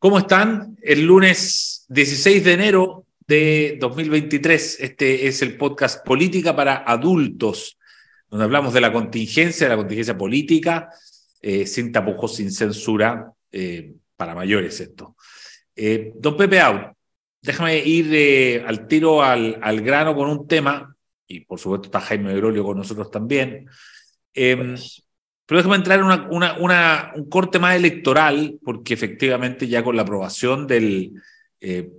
¿Cómo están? El lunes 16 de enero de 2023, este es el podcast Política para Adultos, donde hablamos de la contingencia, de la contingencia política, eh, sin tapujos, sin censura, eh, para mayores esto. Eh, don Pepe Out, déjame ir al tiro al, grano con un tema, y por supuesto está Jaime Grolio con nosotros también. Em, pero déjame entrar en un corte más electoral, porque efectivamente ya con la aprobación del, eh,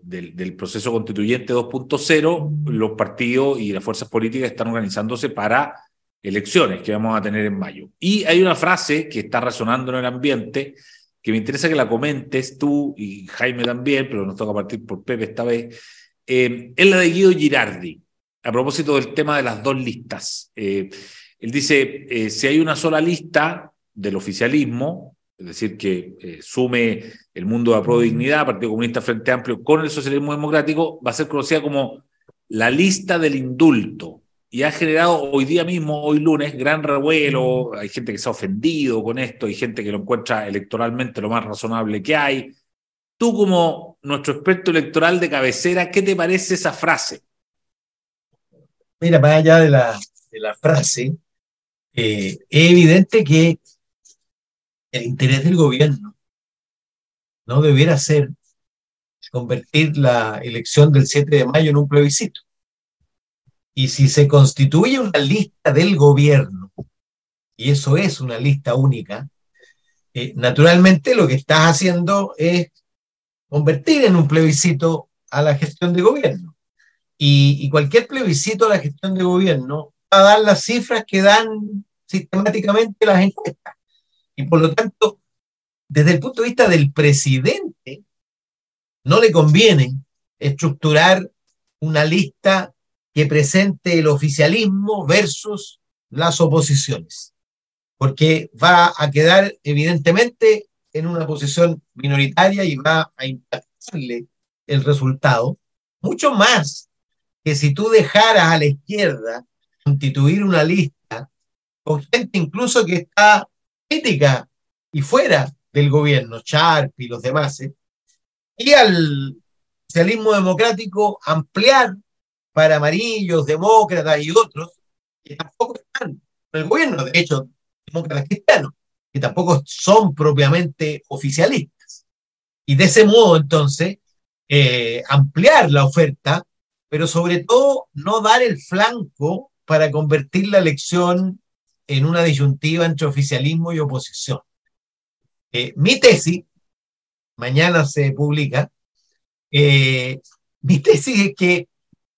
proceso constituyente 2.0, los partidos y las fuerzas políticas están organizándose para elecciones que vamos a tener en mayo. Y hay una frase que está resonando en el ambiente que me interesa que la comentes tú y Jaime también, pero nos toca partir por Pepe esta vez, eh, es la de Guido Girardi, a propósito del tema de las dos listas. Eh, él dice, eh, si hay una sola lista del oficialismo, es decir, que eh, sume el mundo de la pro dignidad, Partido Comunista Frente Amplio, con el socialismo democrático, va a ser conocida como la lista del indulto. Y ha generado hoy día mismo, hoy lunes, gran revuelo. Hay gente que se ha ofendido con esto, hay gente que lo encuentra electoralmente lo más razonable que hay. Tú, como nuestro experto electoral de cabecera, ¿qué te parece esa frase? Mira, más allá de la, de la frase, eh, es evidente que el interés del gobierno no debiera ser convertir la elección del 7 de mayo en un plebiscito. Y si se constituye una lista del gobierno, y eso es una lista única, eh, naturalmente lo que estás haciendo es convertir en un plebiscito a la gestión de gobierno. Y, y cualquier plebiscito a la gestión de gobierno a dar las cifras que dan sistemáticamente las encuestas. Y por lo tanto, desde el punto de vista del presidente, no le conviene estructurar una lista que presente el oficialismo versus las oposiciones, porque va a quedar evidentemente en una posición minoritaria y va a impactarle el resultado, mucho más que si tú dejaras a la izquierda constituir una lista con gente incluso que está crítica y fuera del gobierno, Sharp y los demás, ¿eh? y al socialismo democrático ampliar para amarillos, demócratas y otros que tampoco están en el gobierno, de hecho, demócratas cristianos, que tampoco son propiamente oficialistas. Y de ese modo, entonces, eh, ampliar la oferta, pero sobre todo no dar el flanco para convertir la elección en una disyuntiva entre oficialismo y oposición. Eh, mi tesis, mañana se publica, eh, mi tesis es que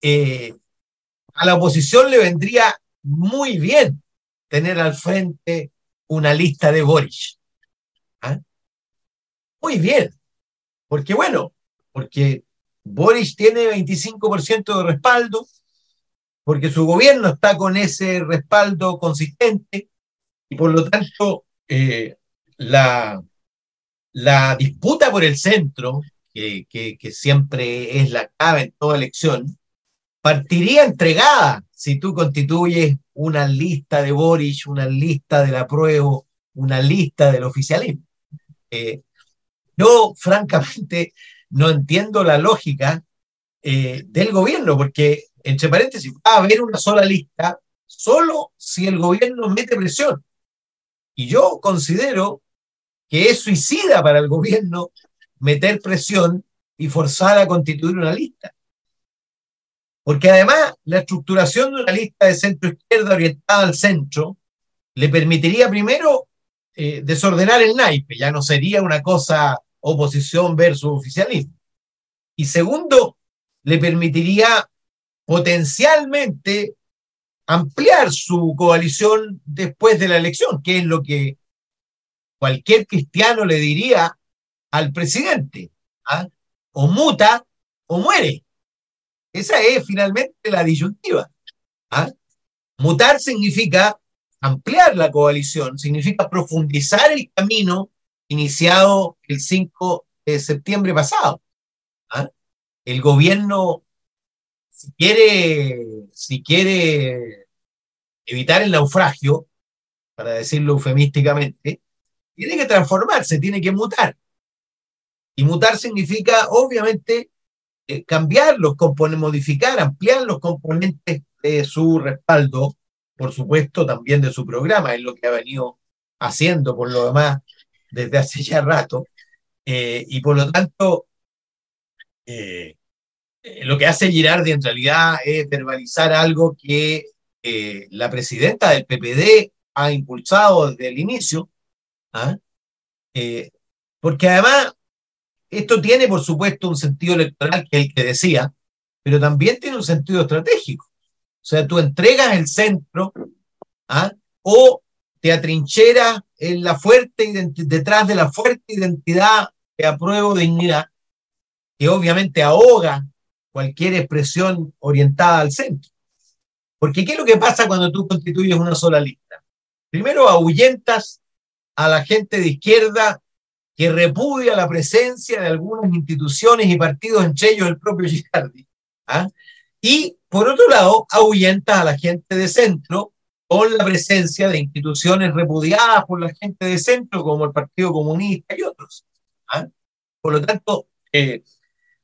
eh, a la oposición le vendría muy bien tener al frente una lista de Boris. ¿Ah? Muy bien, porque bueno, porque Boris tiene 25% de respaldo, porque su gobierno está con ese respaldo consistente y por lo tanto eh, la, la disputa por el centro, que, que, siempre es la clave en toda elección, partiría entregada si tú constituyes una lista de Boris, una lista del apruebo, una lista del oficialismo. Eh, yo, francamente, no entiendo la lógica eh, del gobierno, porque entre paréntesis, va a haber una sola lista solo si el gobierno mete presión. Y yo considero que es suicida para el gobierno meter presión y forzar a constituir una lista. Porque además la estructuración de una lista de centro-izquierda orientada al centro le permitiría primero eh, desordenar el naipe, ya no sería una cosa oposición versus oficialismo. Y segundo, le permitiría potencialmente ampliar su coalición después de la elección, que es lo que cualquier cristiano le diría al presidente. ¿ah? O muta o muere. Esa es finalmente la disyuntiva. ¿ah? Mutar significa ampliar la coalición, significa profundizar el camino iniciado el 5 de septiembre pasado. ¿ah? El gobierno si quiere, si quiere evitar el naufragio, para decirlo eufemísticamente, tiene que transformarse, tiene que mutar. Y mutar significa, obviamente, eh, cambiar los componentes, modificar, ampliar los componentes de su respaldo, por supuesto, también de su programa, es lo que ha venido haciendo por lo demás desde hace ya rato. Eh, y por lo tanto, eh, lo que hace Girardi en realidad es verbalizar algo que la presidenta del PPD ha impulsado desde el inicio, ¿ah? porque además esto tiene, por supuesto, un sentido electoral que es el que decía, pero también tiene un sentido estratégico. O sea, tú entregas el centro ¿ah? o te atrincheras en la fuerte detrás de la fuerte identidad que apruebo dignidad, que obviamente ahoga cualquier expresión orientada al centro. Porque ¿qué es lo que pasa cuando tú constituyes una sola lista? Primero ahuyentas a la gente de izquierda que repudia la presencia de algunas instituciones y partidos, entre ellos el propio Gilardi. ¿ah? Y, por otro lado, ahuyenta a la gente de centro con la presencia de instituciones repudiadas por la gente de centro, como el Partido Comunista y otros. ¿ah? Por lo tanto, eh,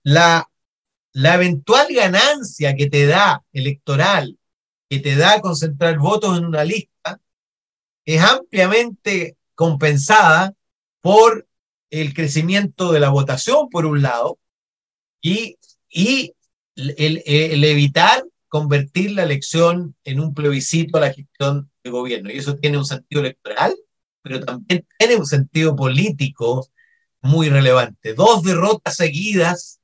la, la eventual ganancia que te da electoral, que te da concentrar votos en una lista, es ampliamente compensada por el crecimiento de la votación, por un lado, y, el, el, evitar convertir la elección en un plebiscito a la gestión del gobierno. Y eso tiene un sentido electoral, pero también tiene un sentido político muy relevante. Dos derrotas seguidas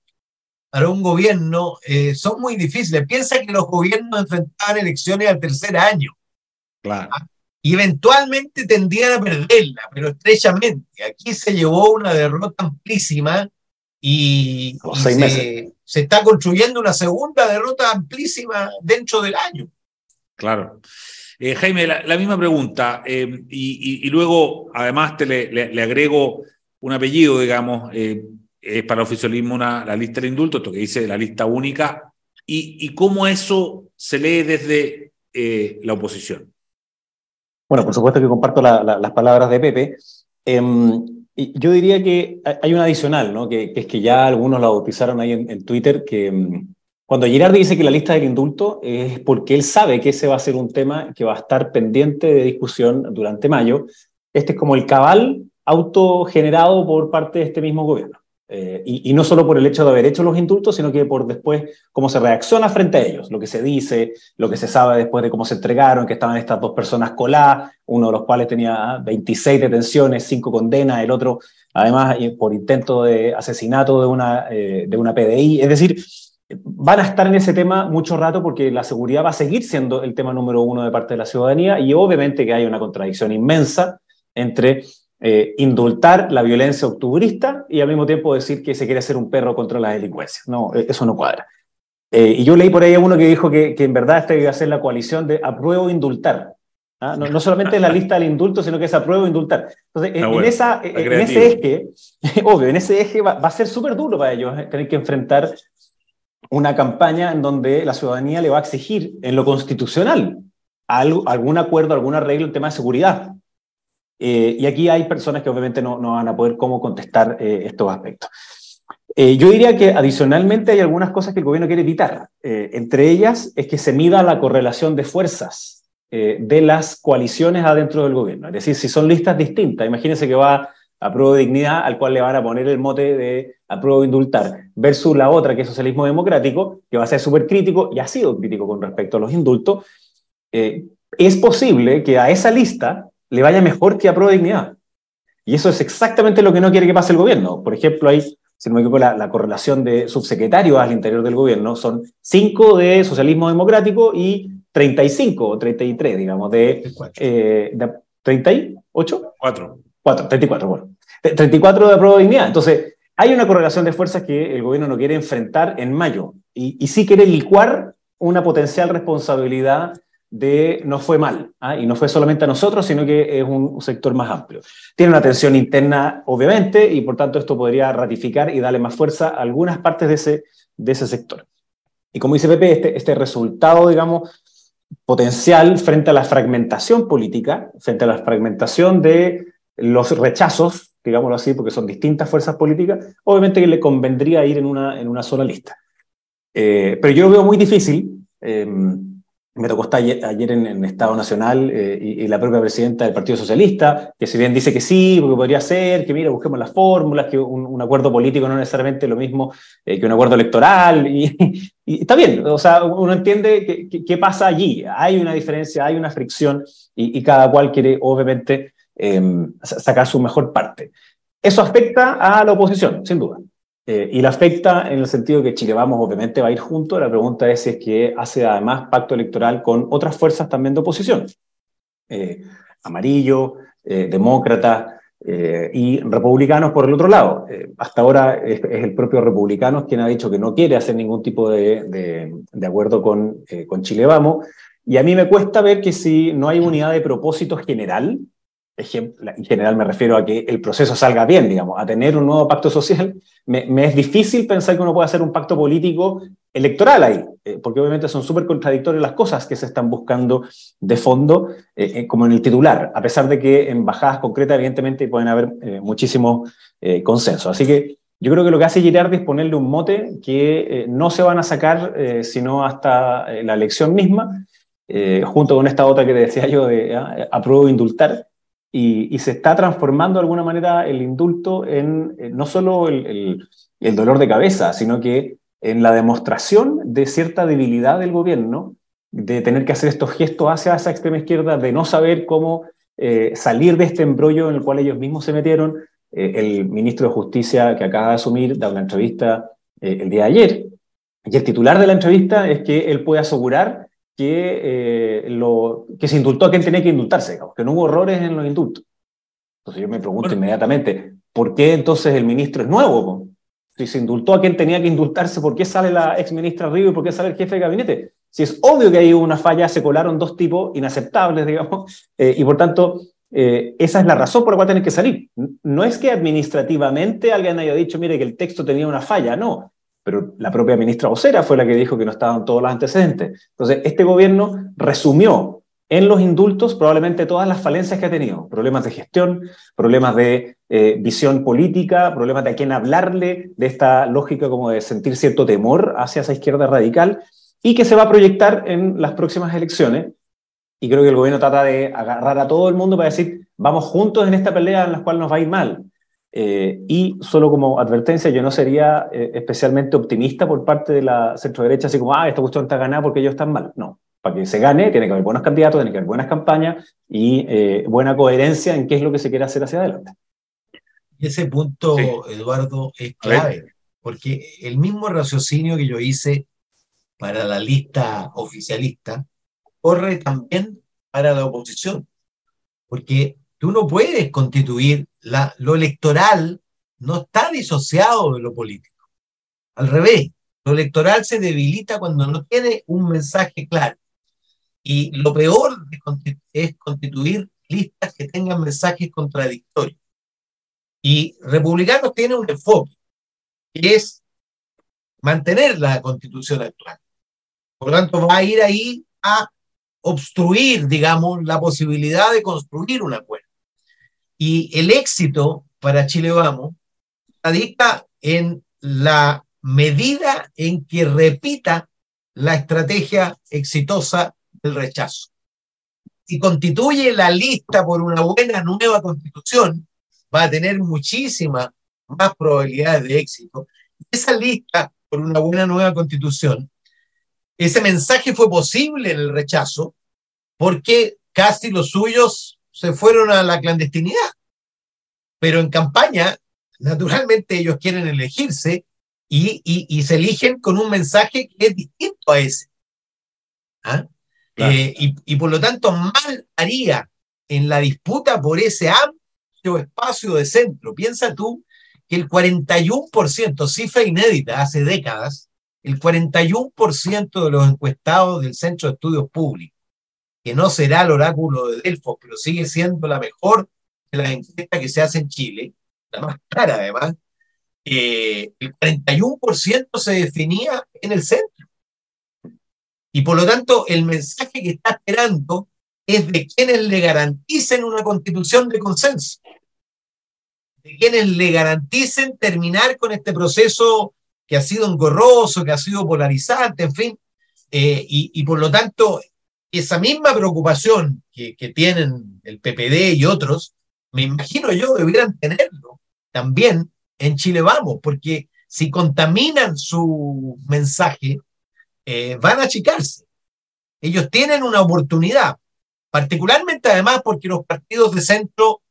para un gobierno eh, son muy difíciles. Piensa que los gobiernos enfrentaban elecciones al tercer año. Claro. ¿Ah? y eventualmente tendrían a perderla, pero estrechamente. Aquí se llevó una derrota amplísima y, se, se, está construyendo una segunda derrota amplísima dentro del año. Claro. Eh, Jaime, la, misma pregunta, eh, y, y, luego además te le, le, agrego un apellido, digamos, eh, es para el oficialismo una, la lista de indultos, esto que dice la lista única, y, y cómo eso se lee desde la oposición. Bueno, por supuesto que comparto las palabras de Pepe. Em, yo diría que hay un adicional, ¿no? que, es que ya algunos lo bautizaron ahí en, Twitter, que em, cuando Girardi dice que la lista del indulto es porque él sabe que ese va a ser un tema que va a estar pendiente de discusión durante mayo. Este es como el cabal autogenerado por parte de este mismo gobierno. Eh, y, no solo por el hecho de haber hecho los indultos, sino que por después cómo se reacciona frente a ellos, lo que se dice, lo que se sabe después de cómo se entregaron, que estaban estas dos personas coladas, uno de los cuales tenía 26 detenciones, 5 condenas, el otro además por intento de asesinato de una, eh, de una PDI. Es decir, van a estar en ese tema mucho rato porque la seguridad va a seguir siendo el tema número uno de parte de la ciudadanía y obviamente que hay una contradicción inmensa entre eh, indultar la violencia octubrista y al mismo tiempo decir que se quiere hacer un perro contra la delincuencia. No, e-, eso no cuadra. Eh, y yo leí por ahí a uno que dijo que, que en verdad esta iba a ser la coalición de apruebo indultar. ¿ah? No, no, solamente la lista del indulto, sino que es apruebo indultar. Entonces, en, esa, en ese eje, obvio, en ese eje va, va a ser súper duro para ellos eh, tener que enfrentar una campaña en donde la ciudadanía le va a exigir en lo constitucional algo, algún acuerdo, algún arreglo en tema de seguridad. Eh, y aquí hay personas que obviamente no, no van a poder cómo contestar eh, estos aspectos. Eh, yo diría que adicionalmente hay algunas cosas que el gobierno quiere evitar. entre ellas es que se mida la correlación de fuerzas de las coaliciones adentro del gobierno. Es decir, si son listas distintas, imagínense que va a prueba de dignidad, al cual le van a poner el mote de apruebo de indultar, versus la otra, que es socialismo democrático, que va a ser súper crítico y ha sido crítico con respecto a los indultos, es posible que a esa lista le vaya mejor que a Pro Dignidad. Y eso es exactamente lo que no quiere que pase el gobierno. Por ejemplo, hay, si no me equivoco, la, correlación de subsecretarios al interior del gobierno son 5 de socialismo democrático y 35 o 33, digamos, de, eh, de 38? 4. 4, 34, bueno. 34 de Apruebo Dignidad. Entonces, hay una correlación de fuerzas que el gobierno no quiere enfrentar en mayo y, y sí quiere licuar una potencial responsabilidad de no fue mal, ¿ah? y no fue solamente a nosotros, sino que es un, sector más amplio. Tiene una tensión interna, obviamente, y por tanto esto podría ratificar y darle más fuerza a algunas partes de ese, de ese sector. Y como dice Pepe, este, este resultado, digamos, potencial frente a la fragmentación política, frente a la fragmentación de los rechazos digámoslo así, porque son distintas fuerzas políticas, obviamente que le convendría ir en una, en una sola lista. Eh, pero yo lo veo muy difícil. Eh, me tocó estar ayer, en, el Estado Nacional eh, y, la propia presidenta del Partido Socialista, que si bien dice que sí, porque podría ser, que mira, busquemos las fórmulas, que un, acuerdo político no es necesariamente lo mismo que un acuerdo electoral, y, está bien, o sea, uno entiende qué pasa allí, hay una diferencia, hay una fricción, y, cada cual quiere, obviamente, sacar su mejor parte. Eso afecta a la oposición, sin duda. Eh, y la afecta en el sentido que Chile Vamos obviamente va a ir junto. La pregunta es si es que hace además pacto electoral con otras fuerzas también de oposición. Eh, amarillo, eh, demócrata y republicanos por el otro lado. hasta ahora es, el propio republicanos quien ha dicho que no quiere hacer ningún tipo de, de acuerdo con, con Chile Vamos. Y a mí me cuesta ver que si no hay unidad de propósito general, en general me refiero a que el proceso salga bien, digamos, a tener un nuevo pacto social, me, es difícil pensar que uno puede hacer un pacto político electoral ahí, eh, porque obviamente son súper contradictorias las cosas que se están buscando de fondo, eh, eh, como en el titular, a pesar de que en bajadas concretas evidentemente pueden haber muchísimos consensos. Así que yo creo que lo que hace Girardi es ponerle un mote que no se van a sacar sino hasta la elección misma, junto con esta otra que decía yo de ah, apruebo indultar, y, se está transformando de alguna manera el indulto en no solo el, dolor de cabeza, sino que en la demostración de cierta debilidad del gobierno, de tener que hacer estos gestos hacia esa extrema izquierda, de no saber cómo eh, salir de este embrollo en el cual ellos mismos se metieron. Eh, el ministro de Justicia que acaba de asumir da una entrevista eh, el día de ayer, y el titular de la entrevista es que él puede asegurar que, eh, lo, que se indultó a quien tenía que indultarse, que no hubo errores en los indultos. Entonces yo me pregunto inmediatamente, ¿por qué entonces el ministro es nuevo? Si se indultó a quien tenía que indultarse, ¿por qué sale la ex ministra Río y por qué sale el jefe de gabinete? Si es obvio que hay una falla, se colaron dos tipos inaceptables, digamos, eh, y por tanto, eh, esa es la razón por la cual tienen que salir. No es que administrativamente alguien haya dicho, mire, que el texto tenía una falla, no pero la propia ministra vocera fue la que dijo que no estaban todos los antecedentes. Entonces, este gobierno resumió en los indultos probablemente todas las falencias que ha tenido, problemas de gestión, problemas de eh, visión política, problemas de a quién hablarle, de esta lógica como de sentir cierto temor hacia esa izquierda radical, y que se va a proyectar en las próximas elecciones. Y creo que el gobierno trata de agarrar a todo el mundo para decir, vamos juntos en esta pelea en la cual nos va a ir mal. Eh, y solo como advertencia, yo no sería eh, especialmente optimista por parte de la centro-derecha, así como, ah, esta cuestión está ganada porque ellos están mal. No, para que se gane tiene que haber buenos candidatos, tiene que haber buenas campañas y eh, buena coherencia en qué es lo que se quiere hacer hacia adelante. Y ese punto, Eduardo, es clave, porque el mismo raciocinio que yo hice para la lista oficialista corre también para la oposición, porque tú no puedes constituir lo electoral, no está disociado de lo político. Al revés, lo electoral se debilita cuando no tiene un mensaje claro. Y lo peor es constituir listas que tengan mensajes contradictorios. Y republicanos tienen un enfoque, que es mantener la constitución actual. Por lo tanto, va a ir ahí a obstruir, digamos, la posibilidad de construir un acuerdo. Y el éxito para Chile Vamos radica en la medida en que repita la estrategia exitosa del rechazo. Si constituye la lista por una buena nueva constitución, va a tener muchísimas más probabilidades de éxito. Esa lista por una buena nueva constitución, ese mensaje fue posible en el rechazo porque casi los suyos se fueron a la clandestinidad. Pero en campaña, naturalmente ellos quieren elegirse y, se eligen con un mensaje que es distinto a ese. ¿Ah? Eh, y, por lo tanto, mal haría en la disputa por ese amplio espacio de centro. Piensa tú que el 41%, cifra inédita hace décadas, el 41% de los encuestados del Centro de Estudios Públicos que no será el oráculo de Delfos, pero sigue siendo la mejor de las encuestas que se hace en Chile, la más cara además, eh, el 41% se definía en el centro. Y por lo tanto, el mensaje que está esperando es de quienes le garanticen una constitución de consenso. de quienes le garanticen terminar con este proceso que ha sido engorroso, que ha sido polarizante, en fin, eh, y, por lo tanto, esa misma preocupación que, tienen el PPD y otros, me imagino yo debieran tenerlo también en Chile Vamos, porque si contaminan su mensaje, eh, van a achicarse. Ellos tienen una oportunidad, particularmente además porque los partidos de centro,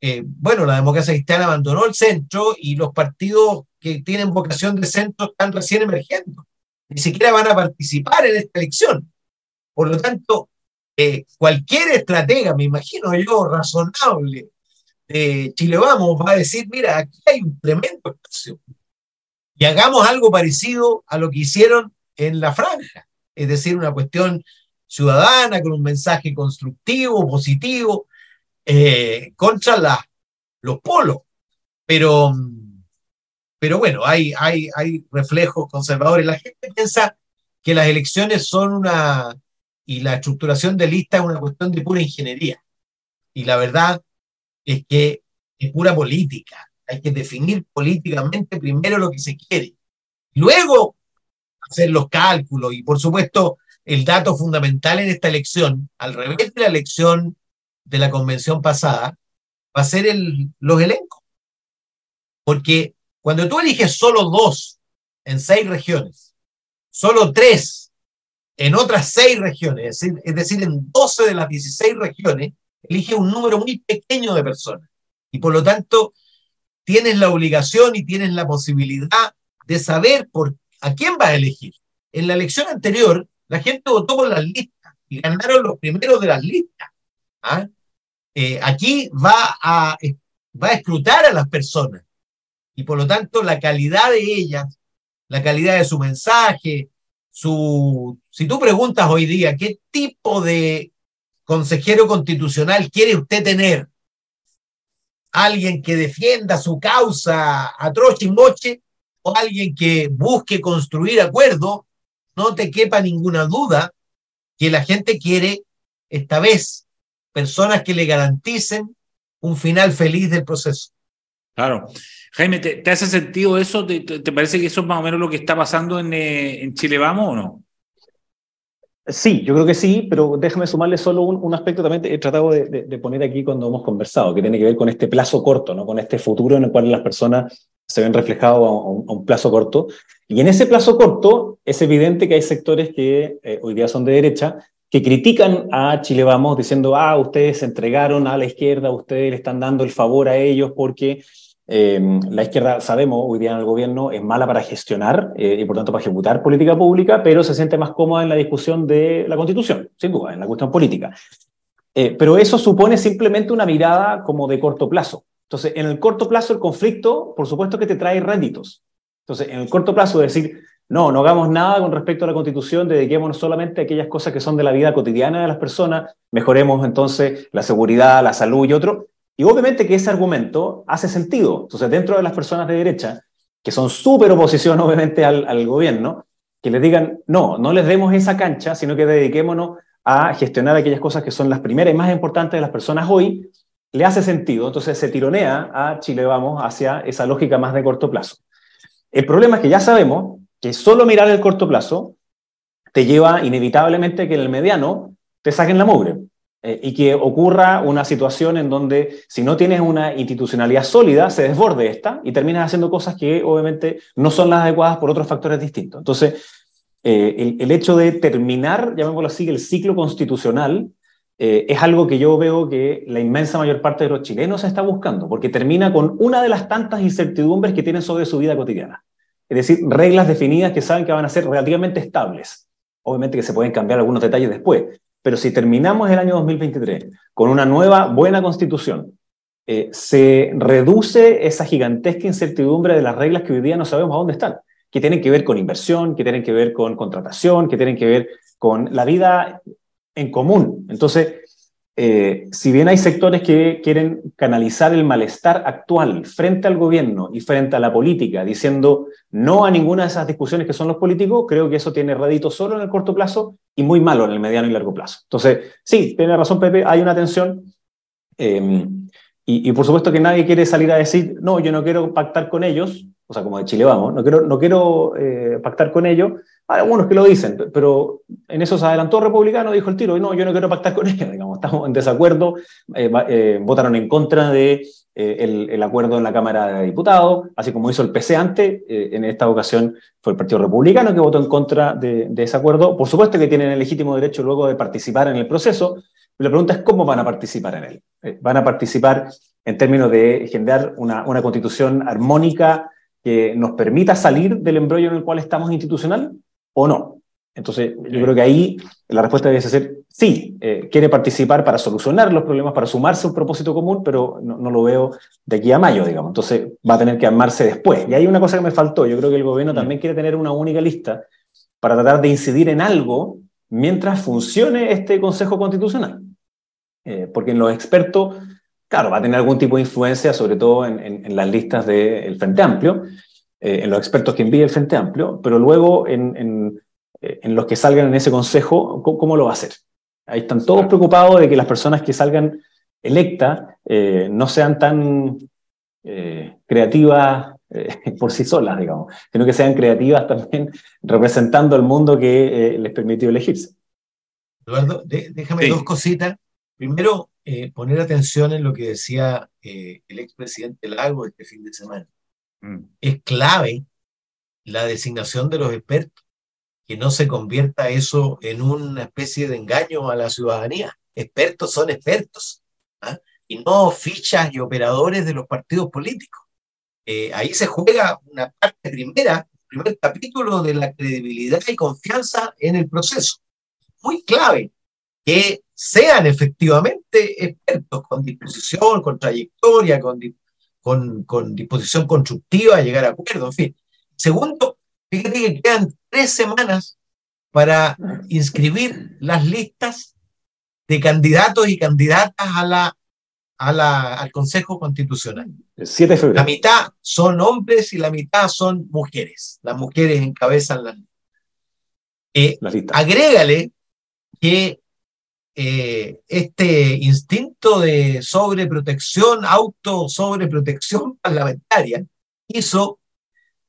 eh, bueno, la democracia cristiana abandonó el centro y los partidos que tienen vocación de centro están recién emergiendo. Ni siquiera van a participar en esta elección. Por lo tanto, eh, cualquier estratega, me imagino yo, razonable de Chile Vamos, va a decir, mira, aquí hay un tremendo espacio. Y hagamos algo parecido a lo que hicieron en la franja, es decir, una cuestión ciudadana con un mensaje constructivo, positivo, eh, contra los polos. Pero, pero bueno, hay, hay, hay reflejos conservadores. La gente piensa que las elecciones son una, y la estructuración de listas es una cuestión de pura ingeniería. Y la verdad es que es pura política. Hay que definir políticamente primero lo que se quiere. Luego hacer los cálculos y por supuesto el dato fundamental en esta elección, al revés de la elección de la convención pasada, va a ser el, los elencos. Porque cuando tú eliges solo dos en seis regiones, solo tres en otras seis regiones, es decir, en 12 de las 16 regiones, elige un número muy pequeño de personas. Y por lo tanto, tienes la obligación y tienes la posibilidad de saber por ¿A quién va a elegir? En la elección anterior, la gente votó por las listas y ganaron los primeros de las listas. ¿ah? Eh, aquí va a, va a escrutar a las personas y por lo tanto la calidad de ellas, la calidad de su mensaje, su... Si tú preguntas hoy día qué tipo de consejero constitucional quiere usted tener, alguien que defienda su causa a troche y moche, o alguien que busque construir acuerdos, no te quepa ninguna duda que la gente quiere, esta vez, personas que le garanticen un final feliz del proceso. Claro. Jaime, ¿te, hace sentido eso? ¿Te, parece que eso es más o menos lo que está pasando en, eh, en Chile Vamos o no? Sí, yo creo que sí, pero déjame sumarle solo un, aspecto también he tratado de, poner aquí cuando hemos conversado, que tiene que ver con este plazo corto, ¿no? con este futuro en el cual las personas se ven reflejados a un, plazo corto. Y en ese plazo corto es evidente que hay sectores que eh, hoy día son de derecha, que critican a Chile Vamos diciendo, ah, ustedes se entregaron a la izquierda, ustedes le están dando el favor a ellos porque eh, la izquierda, sabemos, hoy día en el gobierno es mala para gestionar eh, y por tanto para ejecutar política pública, pero se siente más cómoda en la discusión de la constitución, sin duda, en la cuestión política. pero eso supone simplemente una mirada como de corto plazo. Entonces, en el corto plazo, el conflicto, por supuesto que te trae réditos. Entonces, en el corto plazo, decir, no, no hagamos nada con respecto a la constitución, dediquémonos solamente a aquellas cosas que son de la vida cotidiana de las personas, mejoremos entonces la seguridad, la salud y otro. Y obviamente que ese argumento hace sentido. Entonces, dentro de las personas de derecha, que son súper oposición obviamente al, gobierno, que les digan, no, no les demos esa cancha, sino que dediquémonos a gestionar aquellas cosas que son las primeras y más importantes de las personas hoy, le hace sentido, entonces se tironea a Chile Vamos hacia esa lógica más de corto plazo. El problema es que ya sabemos que solo mirar el corto plazo te lleva inevitablemente que en el mediano te saquen la mugre eh, y que ocurra una situación en donde si no tienes una institucionalidad sólida, se desborde esta y terminas haciendo cosas que obviamente no son las adecuadas por otros factores distintos. Entonces, eh, el, hecho de terminar, llamémoslo así, el ciclo constitucional eh, es algo que yo veo que la inmensa mayor parte de los chilenos está buscando, porque termina con una de las tantas incertidumbres que tienen sobre su vida cotidiana. Es decir, reglas definidas que saben que van a ser relativamente estables. Obviamente que se pueden cambiar algunos detalles después, pero si terminamos el año 2023 con una nueva buena constitución, eh, se reduce esa gigantesca incertidumbre de las reglas que hoy día no sabemos a dónde están, que tienen que ver con inversión, que tienen que ver con contratación, que tienen que ver con la vida en común. Entonces, eh, si bien hay sectores que quieren canalizar el malestar actual frente al gobierno y frente a la política, diciendo no a ninguna de esas discusiones que son los políticos, creo que eso tiene rédito solo en el corto plazo y muy malo en el mediano y largo plazo. Entonces, sí, tiene razón Pepe, hay una tensión. Em, Y, por supuesto que nadie quiere salir a decir, no, yo no quiero pactar con ellos, o sea, como de Chile vamos, no quiero, no quiero eh, pactar con ellos. Hay algunos que lo dicen, pero en eso se adelantó republicano, dijo el tiro, no, yo no quiero pactar con ellos, digamos, estamos en desacuerdo, eh, eh, votaron en contra de el, acuerdo en la Cámara de Diputados, así como hizo el PC antes, en esta ocasión fue el Partido Republicano que votó en contra de, ese acuerdo. Por supuesto que tienen el legítimo derecho luego de participar en el proceso, la pregunta es cómo van a participar en él. ¿Van a participar en términos de generar una, una constitución armónica que nos permita salir del embrollo en el cual estamos institucional o no? Entonces, yo creo que ahí la respuesta debe ser sí, eh, quiere participar para solucionar los problemas, para sumarse a un propósito común, pero no, no, lo veo de aquí a mayo, digamos. Entonces, va a tener que armarse después. Y hay una cosa que me faltó. Yo creo que el gobierno mm. también quiere tener una única lista para tratar de incidir en algo mientras funcione este Consejo Constitucional. Eh, porque en los expertos, claro, va a tener algún tipo de influencia, sobre todo en, las listas del Frente Amplio, eh, en los expertos que envíe el Frente Amplio, pero luego en, eh, los que salgan en ese consejo, ¿cómo, lo va a hacer? Ahí están todos preocupados de que las personas que salgan electas no sean tan creativas por sí solas, digamos, sino que sean creativas también representando al mundo que les permitió elegirse. Eduardo, déjame dos cositas. Primero, eh, poner atención en lo que decía eh, el expresidente Lago este fin de semana. Mm. Es clave la designación de los expertos, que no se convierta eso en una especie de engaño a la ciudadanía. Expertos son expertos, ¿ah? y no fichas y operadores de los partidos políticos. Eh, ahí se juega una parte primera, primer capítulo de la credibilidad y confianza en el proceso. Muy clave que sean efectivamente expertos con disposición, con trayectoria, con, con, con disposición constructiva a llegar a acuerdos, en fin. Segundo, fíjate que quedan tres semanas para inscribir las listas de candidatos y candidatas a la, a la, al Consejo Constitucional. La mitad son hombres y la mitad son mujeres. Las mujeres encabezan las eh, listas. Agrégale que eh, este instinto de sobreprotección, auto sobreprotección parlamentaria, hizo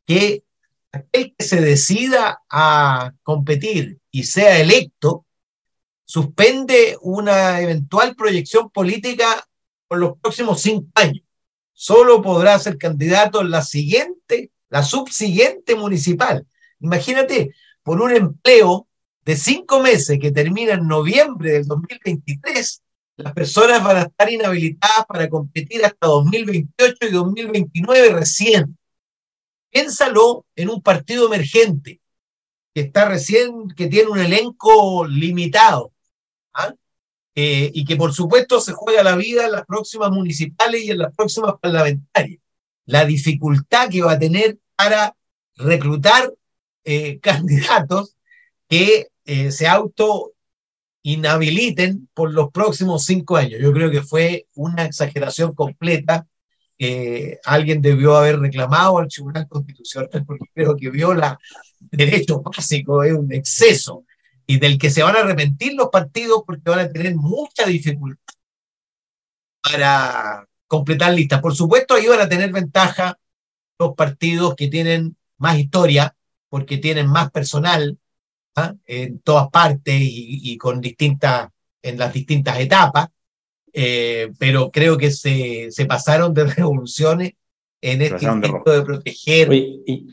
que aquel que se decida a competir y sea electo, suspende una eventual proyección política por los próximos cinco años. Solo podrá ser candidato en la siguiente, la subsiguiente municipal. Imagínate, por un empleo de cinco meses que termina en noviembre del 2023, las personas van a estar inhabilitadas para competir hasta 2028 y 2029 recién. Piénsalo en un partido emergente que está recién, que tiene un elenco limitado ¿ah? eh, y que por supuesto se juega la vida en las próximas municipales y en las próximas parlamentarias. La dificultad que va a tener para reclutar eh, candidatos que eh, se auto inhabiliten por los próximos cinco años. Yo creo que fue una exageración completa. alguien debió haber reclamado al Tribunal Constitucional porque creo que viola derechos básicos, es un exceso y del que se van a arrepentir los partidos porque van a tener mucha dificultad para completar listas. Por supuesto, ahí van a tener ventaja los partidos que tienen más historia, porque tienen más personal, ¿ah? en todas partes y, con distintas, en las distintas etapas, eh, pero creo que se, se, pasaron de revoluciones en este intento de, proteger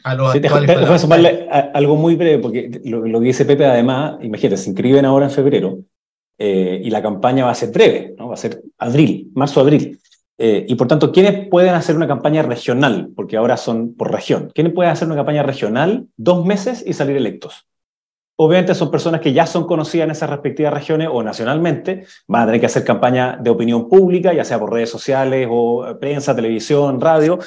a los actuales. algo muy breve, porque lo, que dice Pepe, además, imagínate, se inscriben ahora en febrero eh, y la campaña va a ser breve, ¿no? va a ser abril, marzo-abril. Eh, y por tanto, ¿quiénes pueden hacer una campaña regional? Porque ahora son por región. ¿Quiénes pueden hacer una campaña regional dos meses y salir electos? Obviamente son personas que ya son conocidas en esas respectivas regiones o nacionalmente, van a tener que hacer campaña de opinión pública, ya sea por redes sociales o prensa, televisión, radio,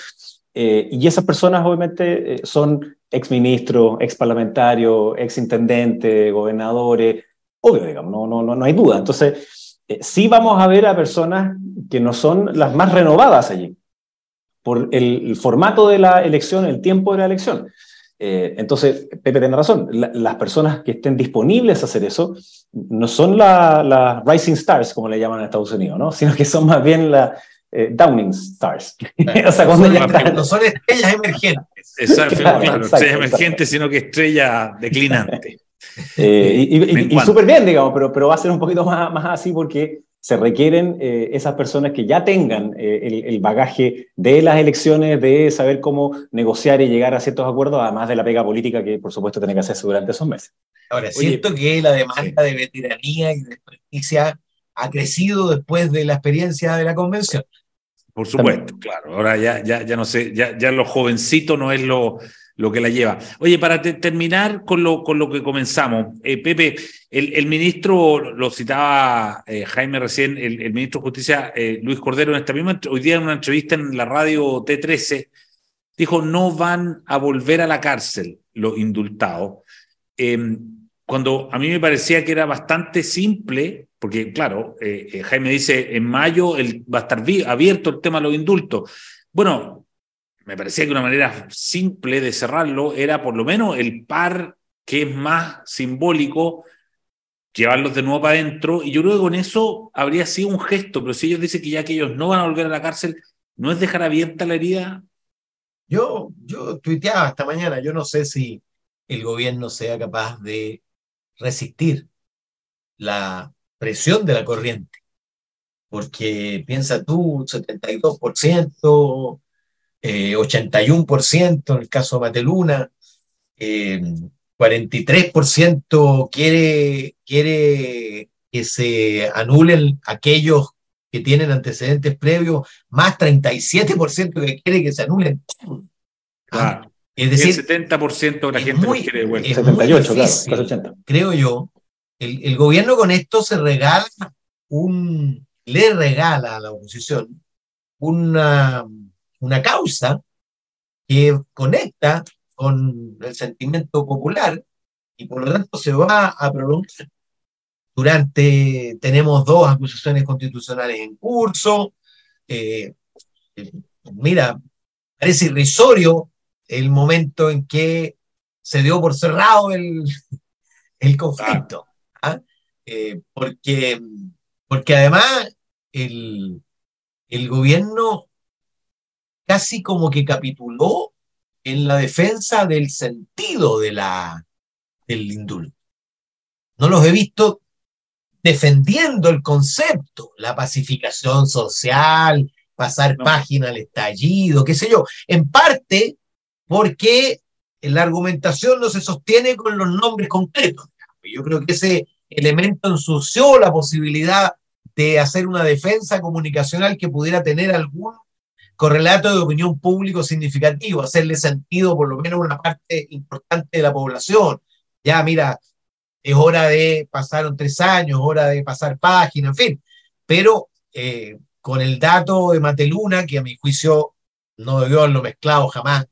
eh, y esas personas obviamente eh, son exministros, exparlamentarios, exintendentes, gobernadores, obvio, digamos, no, no, no, hay duda. Entonces, eh, sí vamos a ver a personas que no son las más renovadas allí, por el formato de la elección, el tiempo de la elección. Eh, entonces, Pepe tiene razón, las personas que estén disponibles a hacer eso no son las rising stars, como le llaman en Estados Unidos, ¿no? sino que son más bien Downing Stars. o sea, no, son estrellas emergentes. Exacto, claro, estrellas emergentes, sino que estrellas declinantes. y, y, súper bien, digamos, pero, pero va a ser un poquito más, más así porque se requieren eh, esas personas que ya tengan eh, el, bagaje de las elecciones, de saber cómo negociar y llegar a ciertos acuerdos, además de la pega política que por supuesto tiene que hacerse durante esos meses. Ahora, siento que la demanda de veteranía y de justicia ha crecido después de la experiencia de la convención. Por supuesto, claro. Ahora ya, ya, ya no sé, ya, ya lo jovencito no es lo, lo que la lleva. Oye, para terminar con lo, con lo que comenzamos, eh, Pepe, el, ministro, lo citaba eh, Jaime recién, el, ministro de Justicia, eh, Luis Cordero, en esta misma, hoy día en una entrevista en la radio T13, dijo, no van a volver a la cárcel los indultados. Em, cuando a mí me parecía que era bastante simple, porque claro, Jaime dice, en mayo el, va a estar abierto el tema de los indultos. Bueno, me parecía que una manera simple de cerrarlo era por lo menos el par que es más simbólico, llevarlos de nuevo para adentro, y yo creo que con eso habría sido un gesto, pero si ellos dicen que ya que ellos no van a volver a la cárcel, ¿no es dejar abierta la herida? Yo, yo tuiteaba esta mañana, yo no sé si el gobierno sea capaz de resistir la presión de la corriente, porque piensa tú, 72%, 81% eh, en el caso de Mateluna, 43% eh, quiere, quiere que se anulen aquellos que tienen antecedentes previos, más 37% que quiere que se anulen. Ah, es decir, el 70% de la gente muy, quiere de vuelta. 78, claro, 80. Creo yo, el, el gobierno con esto se regala un, le regala a la oposición una una causa que conecta con el sentimiento popular y por lo tanto se va a prolongar. Durante, tenemos dos acusaciones constitucionales en curso. Eh, mira, parece irrisorio el momento en que se dio por cerrado el, el conflicto. ¿ah? Eh, porque, porque además el, el gobierno casi como que capituló en la defensa del sentido de la, del indulto. No los he visto defendiendo el concepto, la pacificación social, pasar página al estallido, qué sé yo, en parte porque la argumentación no se sostiene con los nombres concretos. Yo creo que ese elemento ensució la posibilidad de hacer una defensa comunicacional que pudiera tener algún correlato de opinión público significativo, hacerle sentido por lo menos a una parte importante de la población. Ya, mira, es hora de, pasaron tres años, hora de pasar página, en fin. Pero eh, con el dato de Mateluna, que a mi juicio no debió haberlo mezclado jamás,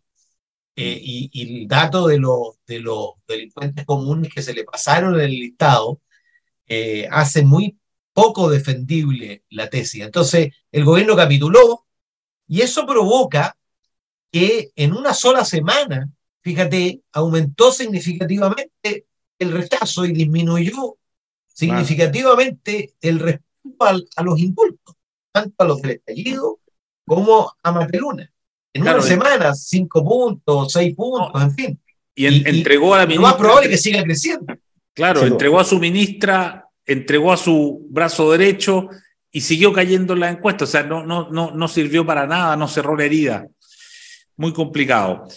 eh, y, el dato de los, de los delincuentes comunes que se le pasaron en el listado, eh, hace muy poco defendible la tesis. Entonces, el gobierno capituló, y eso provoca que en una sola semana, fíjate, aumentó significativamente el rechazo y disminuyó significativamente el respeto a, los indultos, tanto a los del estallido como a Mateluna. En una semana, cinco puntos, seis puntos, en fin. Y, entregó a la ministra. Lo más probable es que siga creciendo. Claro, entregó a su ministra, entregó a su brazo derecho y siguió cayendo en la encuesta, o sea, no, no, no, no sirvió para nada, no cerró la herida. Muy complicado.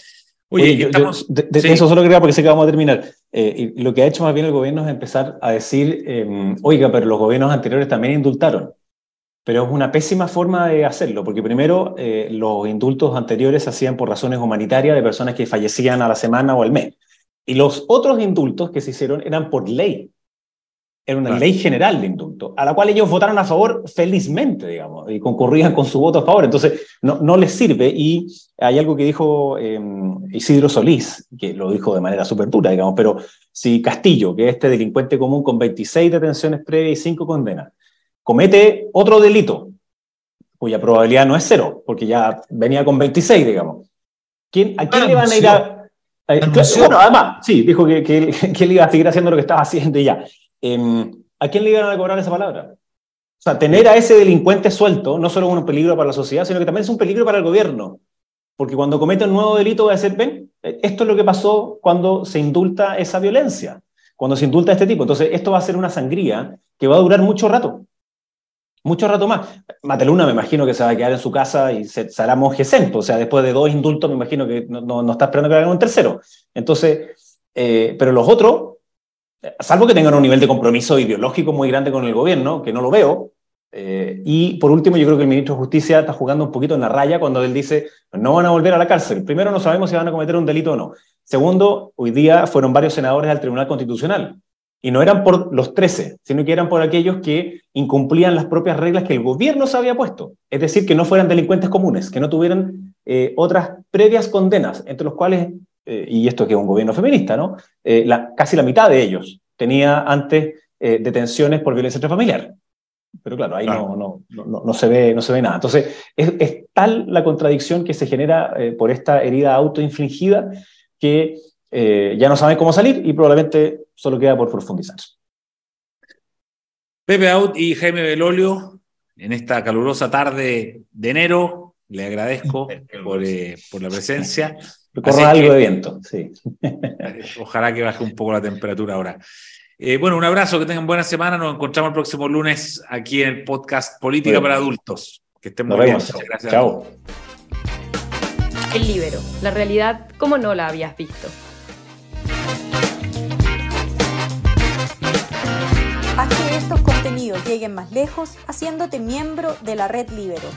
Oye, estamos... de, eso solo quería porque sé que vamos a terminar. Eh, y lo que ha hecho más bien el gobierno es empezar a decir, em, oiga, pero los gobiernos anteriores también indultaron. Pero es una pésima forma de hacerlo, porque primero eh, los indultos anteriores se hacían por razones humanitarias de personas que fallecían a la semana o al mes. Y los otros indultos que se hicieron eran por ley. Era una ley general de indulto, a la cual ellos votaron a favor felizmente, digamos, y concurrían con su voto a favor. Entonces, no, no les sirve. Y hay algo que dijo em, Isidro Solís, que lo dijo de manera súper dura, digamos, pero si Castillo, que es este delincuente común con 26 detenciones previas y 5 condenas, comete otro delito, cuya probabilidad no es cero, porque ya venía con 26, digamos, ¿quién, ¿a quién le van a ir a...? bueno, además, sí, dijo que, que, que, él iba a seguir haciendo lo que estaba haciendo y ya. Em, ¿A quién le iban a cobrar esa palabra? O sea, tener a ese delincuente suelto no solo es un peligro para la sociedad, sino que también es un peligro para el gobierno. Porque cuando comete un nuevo delito va a decir, ven, esto es lo que pasó cuando se indulta esa violencia, cuando se indulta este tipo. Entonces, esto va a ser una sangría que va a durar mucho rato. Mucho rato más. Mateluna me imagino que se va a quedar en su casa y se, hará monje O sea, después de dos indultos me imagino que no, no, está esperando que hagan un tercero. Entonces, eh, pero los otros, salvo que tengan un nivel de compromiso ideológico muy grande con el gobierno, que no lo veo, eh, y por último, yo creo que el ministro de Justicia está jugando un poquito en la raya cuando él dice, no van a volver a la cárcel. Primero, no sabemos si van a cometer un delito o no. Segundo, hoy día fueron varios senadores al Tribunal Constitucional. Y no eran por los 13, sino que eran por aquellos que incumplían las propias reglas que el gobierno se había puesto. Es decir, que no fueran delincuentes comunes, que no tuvieran eh, otras previas condenas, entre los cuales, eh, y esto que es un gobierno feminista, ¿no? la, casi la mitad de ellos tenía antes detenciones por violencia intrafamiliar. Pero claro, ahí No, no, no, no, se ve, no se ve nada. Entonces, es, es tal la contradicción que se genera eh, por esta herida autoinfligida que eh, ya no saben cómo salir y probablemente solo queda por profundizar. Pepe Out y Jaime Belolio, en esta calurosa tarde de enero, le agradezco por, eh, por la presencia. Corra algo de viento, sí. Ojalá que baje un poco la temperatura ahora. Eh, bueno, un abrazo, que tengan buena semana. Nos encontramos el próximo lunes aquí en el podcast Política para Adultos. Que estén muy bien. Muchas gracias. Chao. El libero, la realidad como no la habías visto. Haz que estos contenidos lleguen más lejos haciéndote miembro de la red Libero.